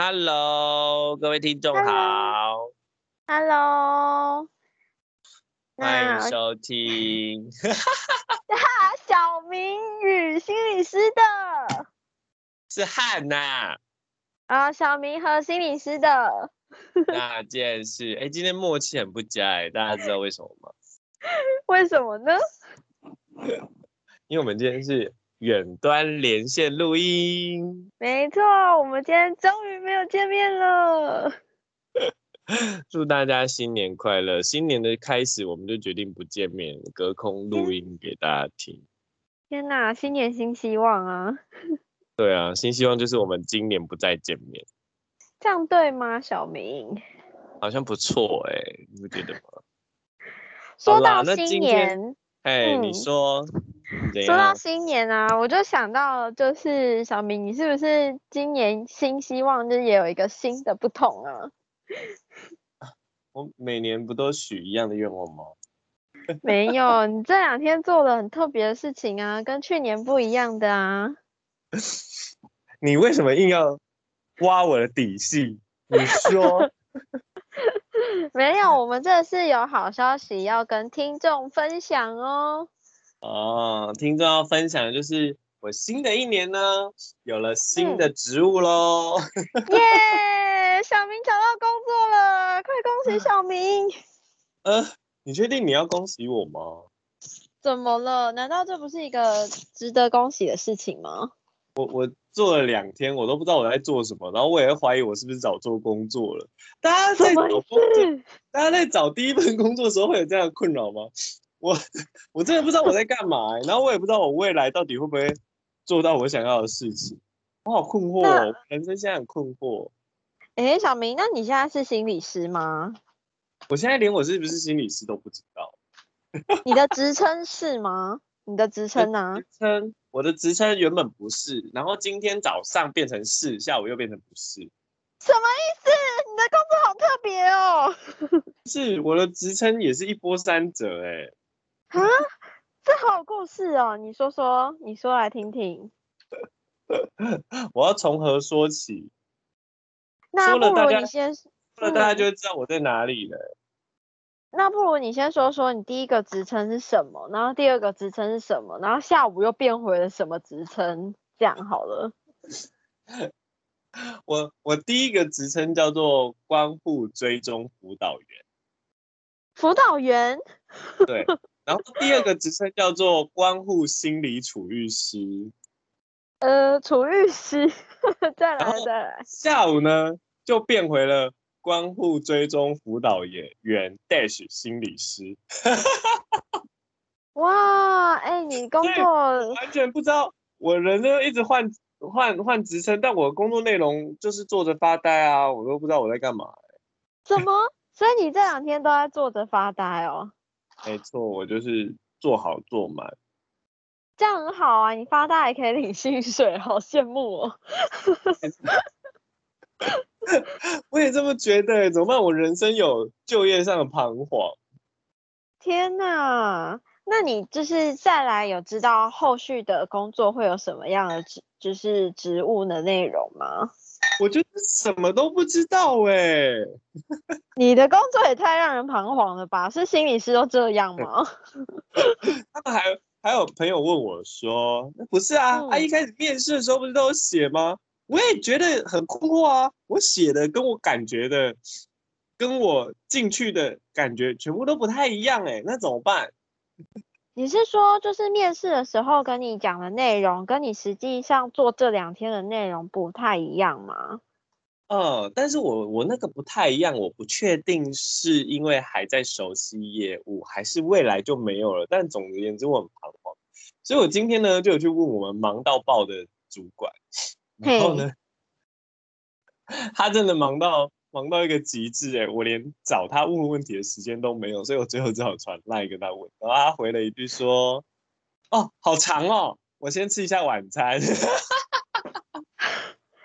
Hello，各位听众好。Hello，欢迎收听。小明与心理师的。是汉娜。啊，小明和心理师的，那件事，哎，今天默契很不佳哎，大家知道为什么吗？为什么呢？因为我们今天是远端连线录音，没错，我们今天终于没有见面了。祝大家新年快乐！新年的开始，我们就决定不见面，隔空录音给大家听。天哪，新年新希望啊！对啊，新希望就是我们今年不再见面，这样对吗，小明？好像不错哎，你不觉得吗？说到新年，哎，你嗯说，怎说到？新年啊，我就想到，就是小明，你是不是今年新希望就是也有一个新的不同啊？我每年不都许一样的愿望吗？没有，你这两天做了很特别的事情啊，跟去年不一样的啊。你为什么硬要挖我的底细？你说，没有，我们这是有好消息要跟听众分享哦。哦，听众要分享的就是我新的一年呢，有了新的职务喽。耶，小明找到工作了，快恭喜小明！呃，你确定你要恭喜我吗？怎么了？难道这不是一个值得恭喜的事情吗？我我做了两天，我都不知道我在做什么，然后我也会怀疑我是不是找错工作了。大家在找工作，大家在找第一份工作的时候会有这样的困扰吗？我我真的不知道我在干嘛、欸，然后我也不知道我未来到底会不会做到我想要的事情，我好困惑那哦，人生现在很困惑。哎，小明，那你现在是心理师吗？我现在连我是不是心理师都不知道。你的职称是吗？你的职称呢、职称我的职称原本不是，然后今天早上变成是，下午又变成不是。什么意思？你的工作好特别哦。是我的职称也是一波三折哎、啊，这好有故事哦，你说说，你说来听听。我要从何说起？那不如你先，说了大家嗯就会知道我在哪里了。那不如你先说说你第一个职称是什么，然后第二个职称是什么，然后下午又变回了什么职称，这样好了。我我第一个职称叫做关护追踪辅导员，辅导员，对。然后第二个职称叫做关护心理处遇师。呃，处遇师，再来再来。下午呢就变回了关护追踪辅导员员 dash 心理师。哇，哎、你工作完全不知道，我人呢一直换换换职称，但我工作内容就是坐着发呆啊，我都不知道我在干嘛。什么？所以你这两天都在坐着发呆哦？没错，我就是做好做满。这样很好啊，你发大也可以领薪水，好羡慕哦。我也这么觉得欸，怎么办？我人生有就业上的彷徨。天呐，那你就是再来有知道后续的工作会有什么样的职，就是职务的内容吗？我就是什么都不知道哎、你的工作也太让人彷徨了吧？是心理师都这样吗？他们还还有朋友问我说：“那不是啊，啊嗯一开始面试的时候不是都有写吗？”我也觉得很困惑啊，我写的跟我感觉的，跟我进去的感觉全部都不太一样哎、那怎么办？你是说就是面试的时候跟你讲的内容，跟你实际上做这两天的内容不太一样吗？呃，但是我我那个不太一样，我不确定是因为还在熟悉业务，还是未来就没有了。但总而言之，我很彷徨，所以我今天呢就有去问我们忙到爆的主管，然后呢，他真的忙到忙到一个极致哎、我连找他问问题的时间都没有，所以我最后只好传赖跟他问，然后他回了一句说：“哦，好长哦，我先吃一下晚餐。”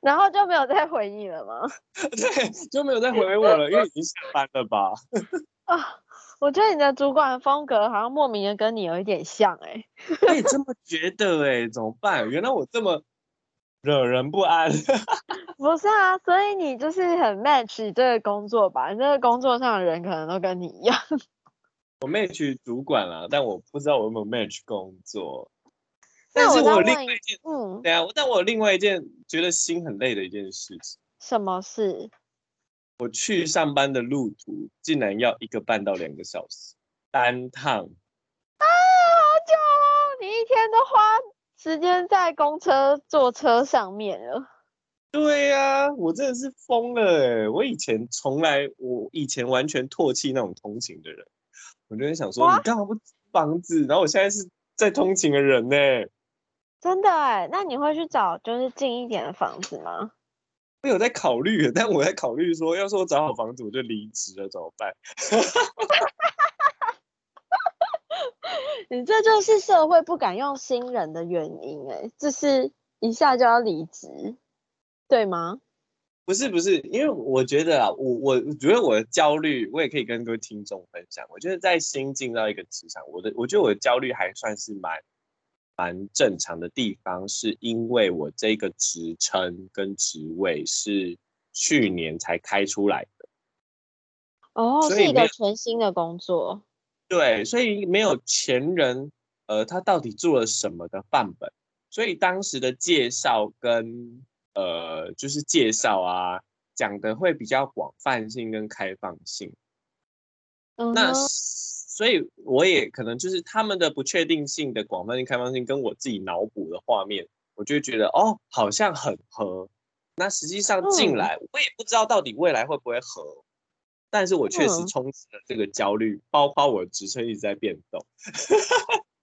然后就没有再回你了吗？对，就没有再回我了，因为已经下班了吧。啊，我觉得你的主管风格好像莫名的跟你有一点像哎、我也这么觉得哎、怎么办？原来我这么惹人不安。不是啊，所以你就是很 match 这个工作吧？你这个工作上的人可能都跟你一样。我 match 主管啦，但我不知道我有没有 match 工作。但是我有另外一件，嗯，对啊，但我有另外一件觉得心很累的一件事情，什么事？我去上班的路途竟然要一个半到两个小时单趟。啊，好久哦！你一天都花时间在公车、坐车上面了。对呀、我真的是疯了哎！我以前从来，我以前完全唾弃那种通勤的人，我就在想说，你干嘛不租房子？然后我现在是在通勤的人呢。真的哎，那你会去找就是近一点的房子吗？我有在考虑，但我在考虑说，要是我找好房子我就离职了，怎么办？你这就是社会不敢用新人的原因哎，就是一下就要离职，对吗？不是不是，因为我觉得啊，我我我觉得我的焦虑，我也可以跟各位听众分享。我觉得在新进到一个职场，我的我觉得我的焦虑还算是蛮蛮正常的地方，是因为我这个职称跟职位是去年才开出来的，哦，是一个全新的工作。对，所以没有前人呃他到底做了什么的范本，所以当时的介绍跟呃就是介绍啊讲的会比较广泛性跟开放性。那所以我也可能就是他们的不确定性的广泛性、开放性，跟我自己脑补的画面，我就会觉得哦，好像很合。那实际上进嗯来，我也不知道到底未来会不会合，但是我确实嗯充斥了这个焦虑，包括我的职称一直在变动。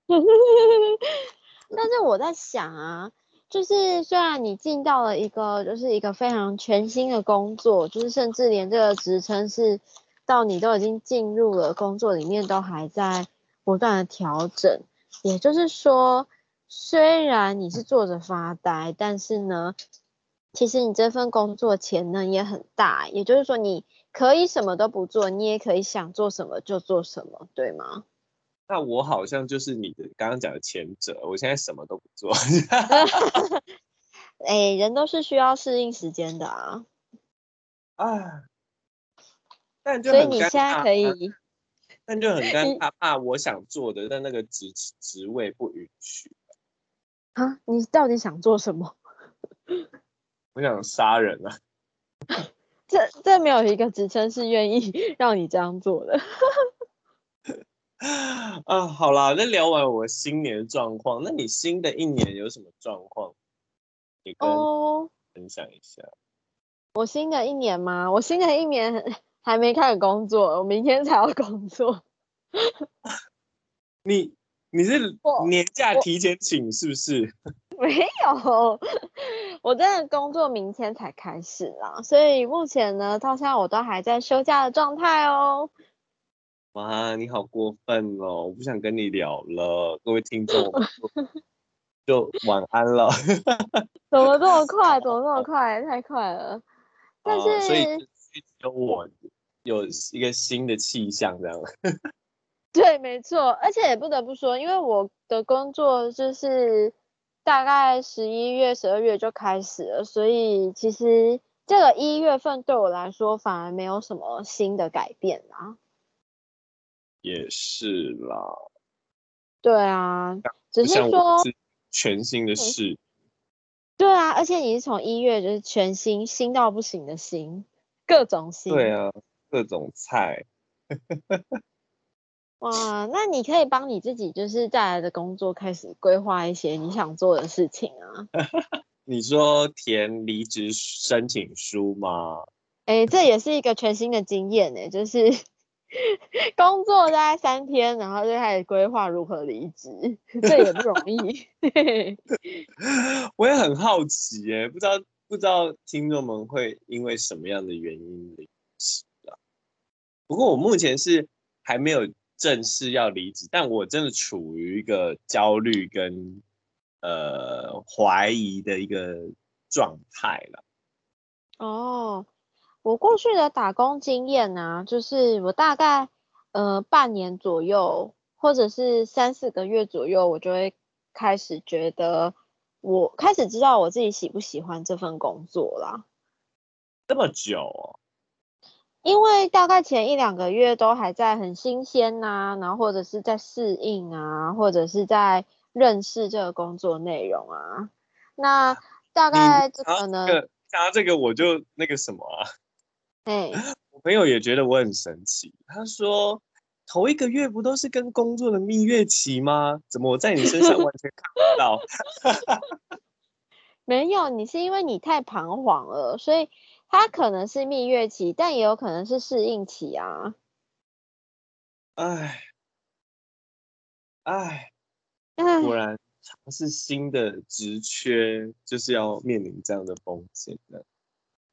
但是我在想啊，就是虽然你进到了一个就是一个非常全新的工作，就是甚至连这个职称是到你都已经进入了工作里面，都还在不断的调整。也就是说，虽然你是坐着发呆，但是呢，其实你这份工作潜能也很大。也就是说，你可以什么都不做，你也可以想做什么就做什么，对吗？那我好像就是你的刚刚讲的前者，我现在什么都不做。哎，人都是需要适应时间的啊。啊，但就所以你现在可以啊，但就很 你尴尬，怕我想做的，但那个职职位不允许。啊？你到底想做什么？我想杀人啊！这这没有一个职称是愿意 让你这样做的。啊，好啦，那聊完我新年的状况，那你新的一年有什么状况？你跟哦，分享一下。我新的一年吗？我新的一年 还没开始工作，我明天才要工作。你你是年假提前请是不是？没有，我真的工作明天才开始啦，所以目前呢，到现在我都还在休假的状态哦。哇，你好过分哦！我不想跟你聊了，各位听众，就就晚安了。怎么这么快？怎么这么快？太快了！但哦所以是所以只有我有一个新的气象这样。对，没错，而且也不得不说，因为我的工作就是大概十一月、十二月就开始了，所以其实这个一月份对我来说反而没有什么新的改变啦。也是啦，对啊，只是说，是全新的事。对啊，而且你是从一月就是全新新到不行的新，各种新。对啊，各种菜。哇，那你可以帮你自己就是再来的工作开始规划一些你想做的事情啊。你说填离职申请书吗？哎，这也是一个全新的经验呢，就是 工作大概三天，然后就开始规划如何离职，这也不容易。我也很好奇耶，不知道不知道听众们会因为什么样的原因离职啊？不过我目前是还没有正式要离职，但我真的处于一个焦虑跟呃怀疑的一个状态了。哦，我过去的打工经验呢、就是我大概呃半年左右，或者是三四个月左右，我就会开始觉得我开始知道我自己喜不喜欢这份工作啦。这么久哦，因为大概前一两个月都还在很新鲜呐，然后或者是在适应啊，或者是在认识这个工作内容啊。那大概这个呢讲到这个我就那个什么啊，哎，我朋友也觉得我很神奇，他说头一个月不都是跟工作的蜜月期吗？怎么我在你身上完全看不到？没有，你是因为你太彷徨了，所以。它可能是蜜月期，但也有可能是适应期啊。唉，唉，果然尝试新的职缺就是要面临这样的风险的。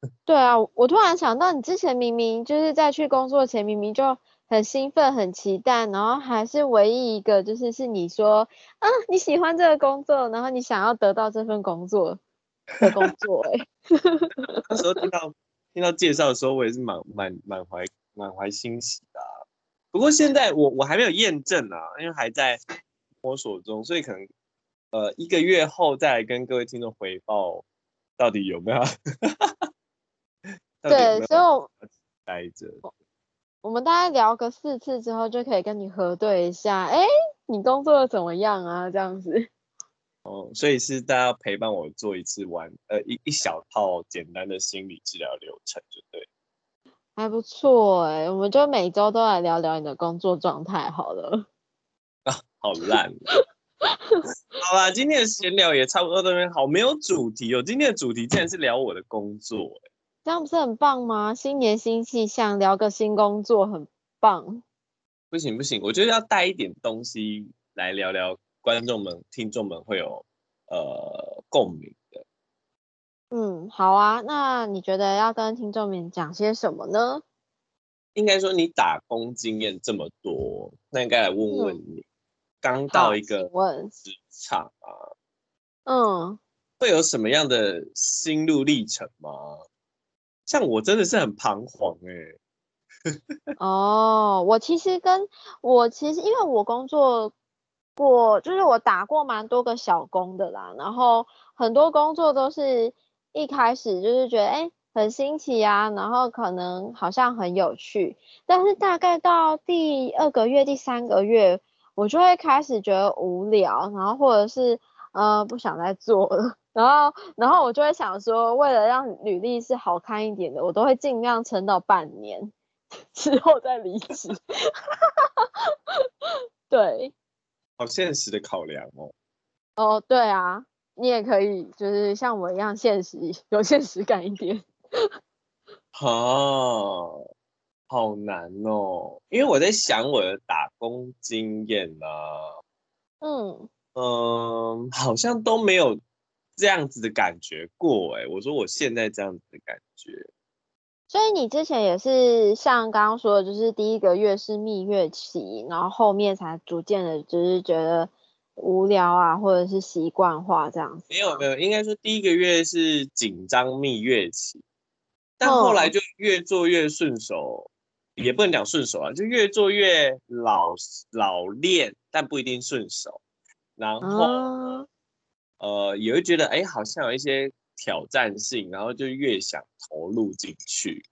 对啊，我突然想到，你之前明明就是在去工作前，明明就很兴奋、很期待，然后还是唯一一个就是是你说啊你喜欢这个工作，然后你想要得到这份工作。的工作哎，那时候听到听到介绍的时候，我也是满满满怀满怀欣喜的。不过现在我我还没有验证啊，因为还在摸索中，所以可能呃一个月后再来跟各位听众回报到底有没有。对，所以待着，我们大概聊个四次之后，就可以跟你核对一下，哎，你工作的怎么样啊？这样子。哦，所以是大家陪伴我做一次玩，呃，一一小套简单的心理治疗流程，就对。还不错哎，我们就每周都来聊聊你的工作状态好了。啊，好烂。好啦，今天的闲聊也差不多这边好，没有主题哦。今天的主题竟然是聊我的工作，哎，这样不是很棒吗？新年新气象，聊个新工作，很棒。不行不行，我觉得要带一点东西来聊聊。观众们、听众们会有呃共鸣的。嗯，好啊，那你觉得要跟听众们讲些什么呢？应该说你打工经验这么多，那应该来问问你，刚到一个职场啊，嗯，会有什么样的心路历程吗？像我真的是很彷徨哎。哦，我其实跟我其实因为我工作。过就是我打过蛮多个小工的啦，然后很多工作都是一开始就是觉得哎很新奇啊，然后可能好像很有趣，但是大概到第二个月、第三个月，我就会开始觉得无聊，然后或者是呃不想再做了，然后然后我就会想说，为了让履历是好看一点的，我都会尽量撑到半年 之后再离职。对。好现实的考量哦。哦，对啊，你也可以就是像我一样现实，有现实感一点。好，好难哦，因为我在想我的打工经验呢。嗯嗯，好像都没有这样子的感觉过哎。我说我现在这样子的感觉。所以你之前也是像刚刚说的，就是第一个月是蜜月期，然后后面才逐渐的，就是觉得无聊啊，或者是习惯化这样子。没有没有，应该说第一个月是紧张蜜月期，但后来就越做越顺手，也不能讲顺手啊，就越做越老老练，但不一定顺手。然后呃，也会觉得哎，好像有一些。挑战性，然后就越想投入进去。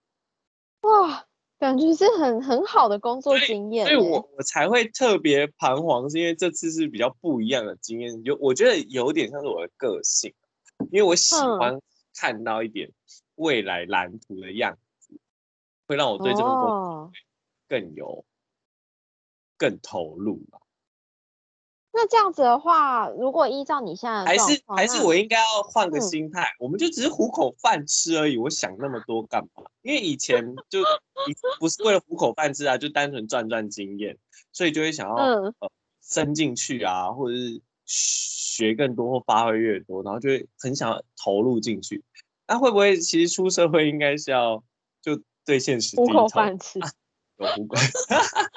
哇，感觉是很很好的工作经验。所以我我才会特别彷徨，是因为这次是比较不一样的经验。有我觉得有点像是我的个性，因为我喜欢看到一点未来蓝图的样子，会让我对这份工作更有更投入嘛。那这样子的话，如果依照你现在还是还是我应该要换个心态，我们就只是糊口饭吃而已。我想那么多干嘛？因为以前就不是为了糊口饭吃啊，就单纯赚赚经验，所以就会想要呃伸进去啊，或者是学更多或发挥越多，然后就会很想要投入进去。那会不会其实出社会应该是要就对现实糊口饭吃？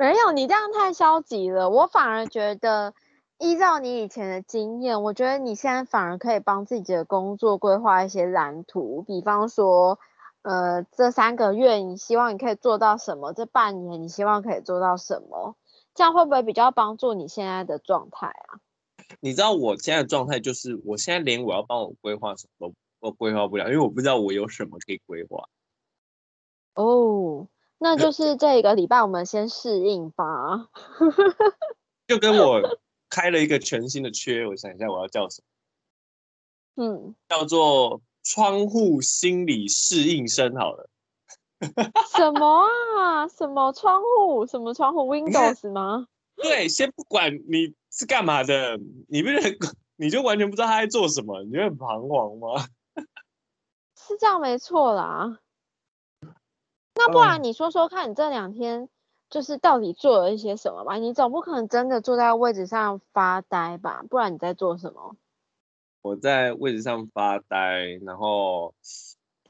没有，你这样太消极了。我反而觉得，依照你以前的经验，我觉得你现在反而可以帮自己的工作规划一些蓝图。比方说，呃，这三个月你希望你可以做到什么？这半年你希望可以做到什么？这样会不会比较帮助你现在的状态啊？你知道我现在的状态就是，我现在连我要帮我规划什么都都规划不了，因为我不知道我有什么可以规划。哦，那就是这一个礼拜我们先适应吧。就跟我开了一个全新的缺，我想一下我要叫什么？嗯，叫做窗户心理适应生好了。什么啊？什么窗户？什么窗户？Windows 吗？对，先不管你是干嘛的，你不是你就完全不知道他在做什么，你会很彷徨吗？是这样没错啦。那不然你说说看，你这两天就是到底做了一些什么吧？你总不可能真的坐在位置上发呆吧？不然你在做什么？我在位置上发呆，然后。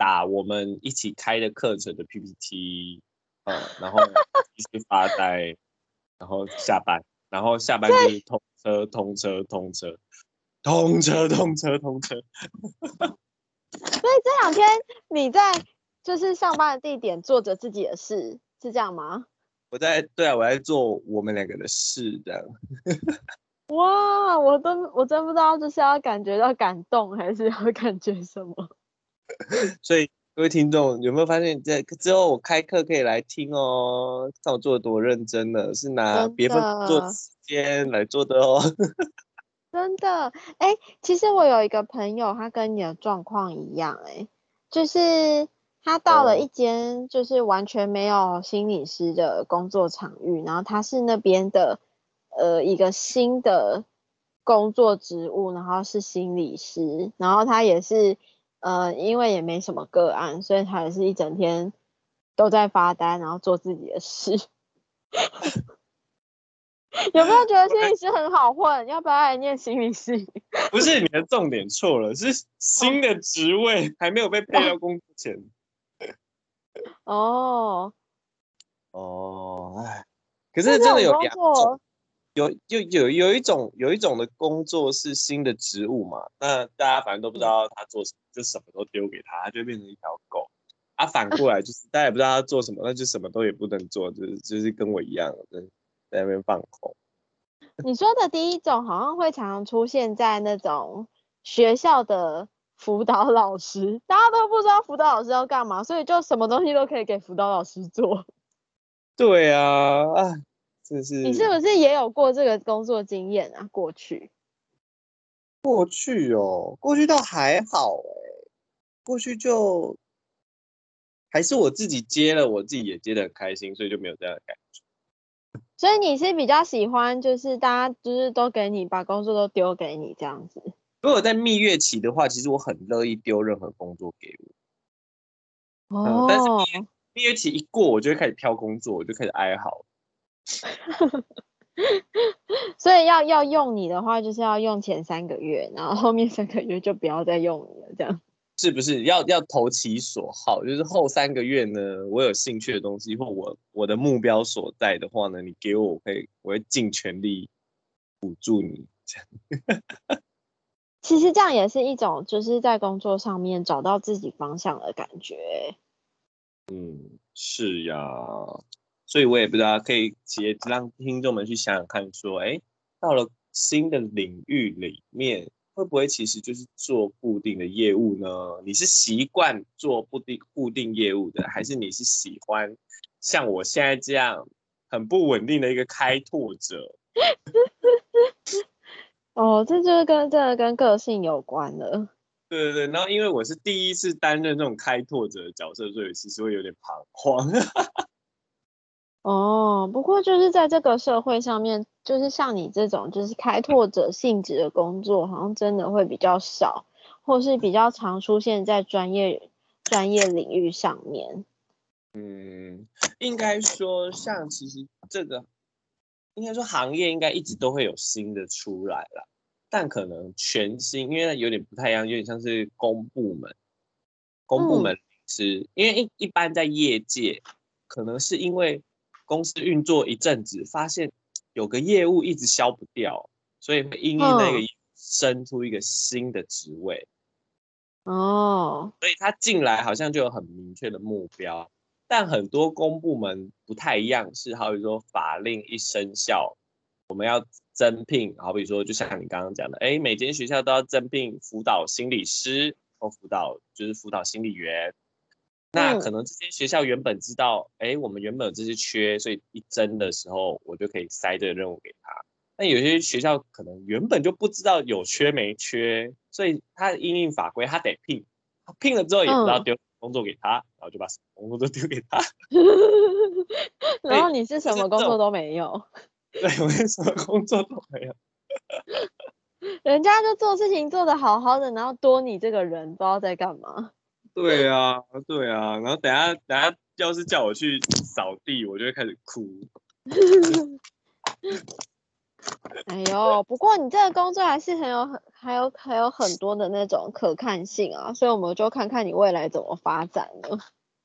打我们一起开的课程的 PPT，嗯，然后继续发呆，然后下班，然后下班就是通车通车通车通车通车通车。所以这两天你在就是上班的地点做着自己的事，是这样吗？我在对啊，我在做我们两个的事，这样。哇，我都我真不知道，就是要感觉到感动，还是要感觉什么？所以各位听众有没有发现，在之后我开课可以来听哦？看我做的多认真呢，是拿别份做时间来做的哦。真的，哎，其实我有一个朋友，他跟你的状况一样，哎，就是他到了一间就是完全没有心理师的工作场域，然后他是那边的呃一个新的工作职务，然后是心理师，然后他也是。呃，因为也没什么个案，所以他也是一整天都在发呆，然后做自己的事。有没有觉得心理师很好混？要不要来念心理师？不是你的重点错了，是新的职位还没有被配到工资前。哦哦，哎，可是真的有两种。有有有有一种有一种的工作是新的职务嘛，那大家反正都不知道他做什么，就什么都丢给他，他就变成一条狗。啊，反过来就是大家也不知道他做什么，那就什么都也不能做，就是就是跟我一样，在在那边放空。你说的第一种好像会常常出现在那种学校的辅导老师，大家都不知道辅导老师要干嘛，所以就什么东西都可以给辅导老师做。对啊，啊。你是不是也有过这个工作经验啊？过去，过去哦，过去倒还好哎，过去就还是我自己接了，我自己也接的很开心，所以就没有这样的感觉。所以你是比较喜欢，就是大家就是都给你把工作都丢给你这样子。如果在蜜月期的话，其实我很乐意丢任何工作给我。哦，但是蜜月期一过，我就会开始挑工作，我就开始哀嚎。所以要要用你的话，就是要用前三个月，然后后面三个月就不要再用你了，这样 是不是？要要投其所好，就是后三个月呢，我有兴趣的东西或我我的目标所在的话呢，你给我，我可以我会尽全力辅助你。这样，其实这样也是一种就是在工作上面找到自己方向的感觉。嗯，是呀。所以我也不知道，可以也让听众们去想想看，说，哎，到了新的领域里面，会不会其实就是做固定的业务呢？你是习惯做固定固定业务的，还是你是喜欢像我现在这样很不稳定的一个开拓者？哦，这就是跟这个跟个性有关的。对对对，然后因为我是第一次担任这种开拓者的角色，所以其实会有点彷徨。哦，不过就是在这个社会上面，就是像你这种就是开拓者性质的工作，好像真的会比较少，或是比较常出现在专业专业领域上面。嗯，应该说，像其实这个，应该说行业应该一直都会有新的出来了，但可能全新，因为有点不太一样，有点像是公部门，公部门是因为一一般在业界，可能是因为。公司运作一阵子，发现有个业务一直消不掉，所以会因应那个生出一个新的职位。哦，所以他进来好像就有很明确的目标，但很多公部门不太一样，是好比说法令一生效，我们要增聘，好比说，就像你刚刚讲的，哎，每间学校都要增聘辅导心理师或辅导就是辅导心理员。那可能这些学校原本知道，哎，我们原本有这些缺，所以一增的时候，我就可以塞这个任务给他。那有些学校可能原本就不知道有缺没缺，所以他应应法规，他得聘，聘了之后也不知道丢工作给他，然后就把工作都丢给他。然后你 是什么工作都没有？对，我什么工作都没有。人家就做事情做得好好的，然后多你这个人不知道在干嘛。对啊，对啊，然后等下等下，要是叫我去扫地，我就会开始哭。哎呦，不过你这个工作还是很有很还有还有很多的那种可看性啊，所以我们就看看你未来怎么发展了。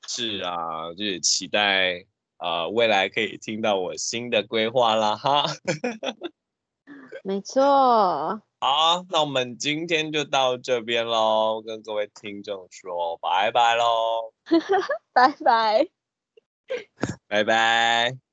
是啊，就是期待啊未来可以听到我新的规划啦哈。没错。好，那我们今天就到这边喽，跟各位听众说拜拜喽，拜拜，拜拜。